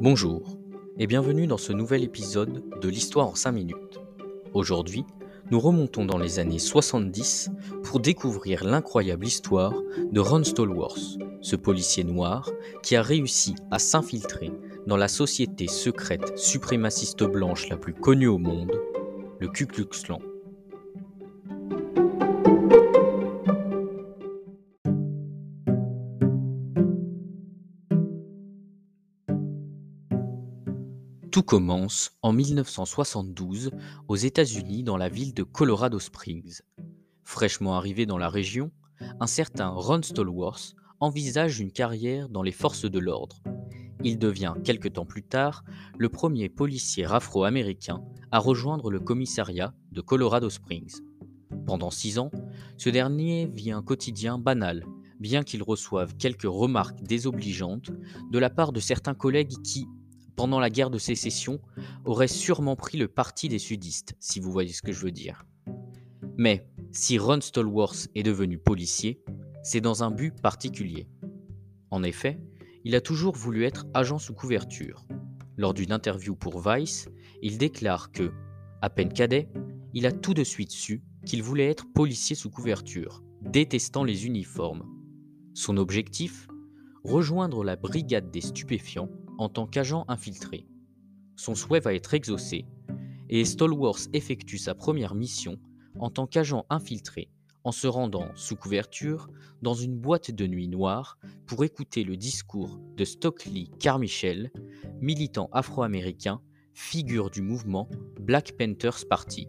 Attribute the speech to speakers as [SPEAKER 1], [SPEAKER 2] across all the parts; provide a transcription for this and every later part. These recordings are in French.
[SPEAKER 1] Bonjour et bienvenue dans ce nouvel épisode de l'Histoire en 5 minutes. Aujourd'hui, nous remontons dans les années 70 pour découvrir l'incroyable histoire de Ron Stallworth, ce policier noir qui a réussi à s'infiltrer dans la société secrète suprémaciste blanche la plus connue au monde, le Ku Klux Klan. Tout commence en 1972 aux États-Unis dans la ville de Colorado Springs. Fraîchement arrivé dans la région, un certain Ron Stallworth envisage une carrière dans les forces de l'ordre. Il devient quelque temps plus tard le premier policier afro-américain à rejoindre le commissariat de Colorado Springs. Pendant six ans, ce dernier vit un quotidien banal, bien qu'il reçoive quelques remarques désobligeantes de la part de certains collègues qui, pendant la guerre de sécession, aurait sûrement pris le parti des sudistes, si vous voyez ce que je veux dire. Mais si Ron Stallworth est devenu policier, c'est dans un but particulier. En effet, il a toujours voulu être agent sous couverture. Lors d'une interview pour Vice, il déclare que, à peine cadet, il a tout de suite su qu'il voulait être policier sous couverture, détestant les uniformes. Son objectif? Rejoindre la brigade des stupéfiants en tant qu'agent infiltré. Son souhait va être exaucé, et Stallworth effectue sa première mission en tant qu'agent infiltré en se rendant sous couverture dans une boîte de nuit noire pour écouter le discours de Stockley Carmichael, militant afro-américain, figure du mouvement Black Panthers Party.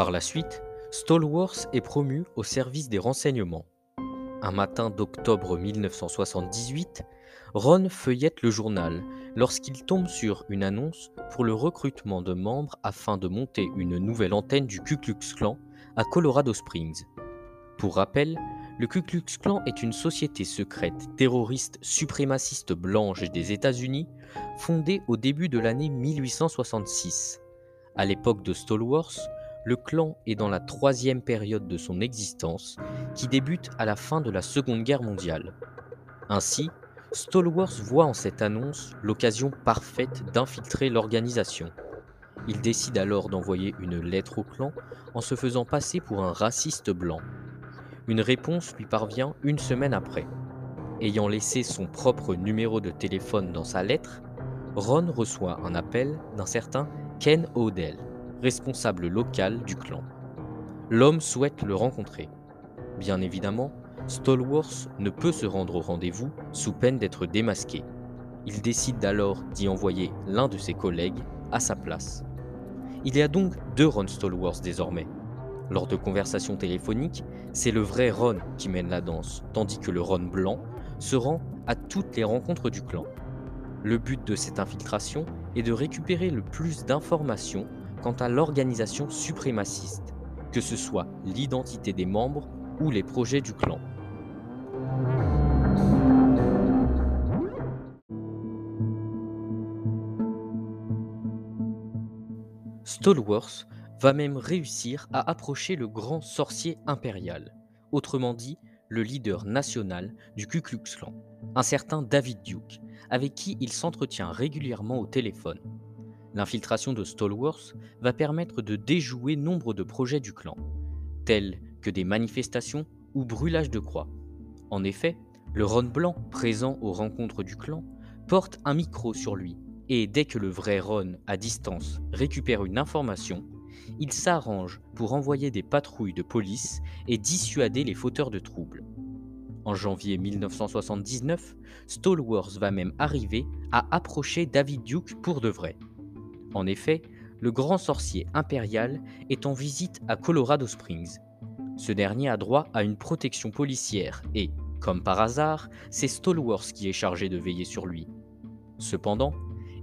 [SPEAKER 1] Par la suite, Stallworth est promu au service des renseignements. Un matin d'octobre 1978, Ron feuillette le journal lorsqu'il tombe sur une annonce pour le recrutement de membres afin de monter une nouvelle antenne du Ku Klux Klan à Colorado Springs. Pour rappel, le Ku Klux Klan est une société secrète terroriste suprémaciste blanche des États-Unis fondée au début de l'année 1866. À l'époque de Stallworth, le clan est dans la troisième période de son existence, qui débute à la fin de la Seconde Guerre mondiale. Ainsi, Stallworth voit en cette annonce l'occasion parfaite d'infiltrer l'organisation. Il décide alors d'envoyer une lettre au clan en se faisant passer pour un raciste blanc. Une réponse lui parvient une semaine après. Ayant laissé son propre numéro de téléphone dans sa lettre, Ron reçoit un appel d'un certain Ken Odell responsable local du clan. L'homme souhaite le rencontrer. Bien évidemment, Stallworth ne peut se rendre au rendez-vous sous peine d'être démasqué. Il décide alors d'y envoyer l'un de ses collègues à sa place. Il y a donc deux Ron Stallworth désormais. Lors de conversations téléphoniques, c'est le vrai Ron qui mène la danse, tandis que le Ron blanc se rend à toutes les rencontres du clan. Le but de cette infiltration est de récupérer le plus d'informations quant à l'organisation suprémaciste, que ce soit l'identité des membres ou les projets du clan. Stallworth va même réussir à approcher le grand sorcier impérial, autrement dit le leader national du Ku Klux Klan, un certain David Duke, avec qui il s'entretient régulièrement au téléphone. L'infiltration de Stallworth va permettre de déjouer nombre de projets du clan, tels que des manifestations ou brûlages de croix. En effet, le Ron Blanc, présent aux rencontres du clan, porte un micro sur lui, et dès que le vrai Ron, à distance, récupère une information, il s'arrange pour envoyer des patrouilles de police et dissuader les fauteurs de troubles. En janvier 1979, Stallworth va même arriver à approcher David Duke pour de vrai. En effet, le grand sorcier impérial est en visite à Colorado Springs. Ce dernier a droit à une protection policière et, comme par hasard, c'est Stallworth qui est chargé de veiller sur lui. Cependant,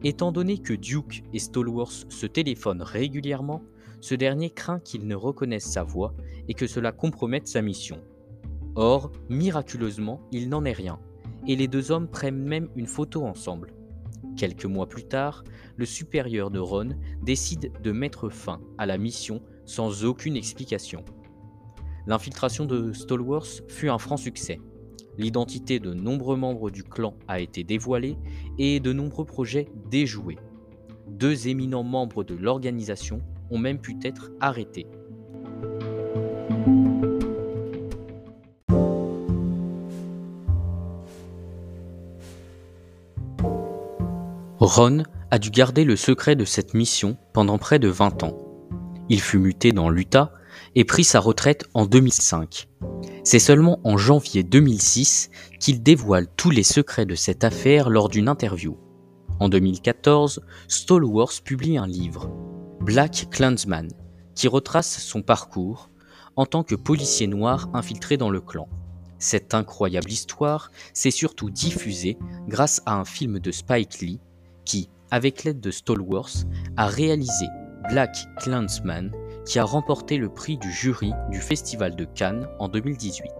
[SPEAKER 1] étant donné que Duke et Stallworth se téléphonent régulièrement, ce dernier craint qu'il ne reconnaisse sa voix et que cela compromette sa mission. Or, miraculeusement, il n'en est rien, et les deux hommes prennent même une photo ensemble. Quelques mois plus tard, le supérieur de Ron décide de mettre fin à la mission sans aucune explication. L'infiltration de Stallworth fut un franc succès. L'identité de nombreux membres du clan a été dévoilée et de nombreux projets déjoués. Deux éminents membres de l'organisation ont même pu être arrêtés. Ron a dû garder le secret de cette mission pendant près de 20 ans. Il fut muté dans l'Utah et prit sa retraite en 2005. C'est seulement en janvier 2006 qu'il dévoile tous les secrets de cette affaire lors d'une interview. En 2014, Stallworth publie un livre, Black Clansman, qui retrace son parcours en tant que policier noir infiltré dans le clan. Cette incroyable histoire s'est surtout diffusée grâce à un film de Spike Lee qui, avec l'aide de Stallworth, a réalisé Black Clansman qui a remporté le prix du jury du Festival de Cannes en 2018.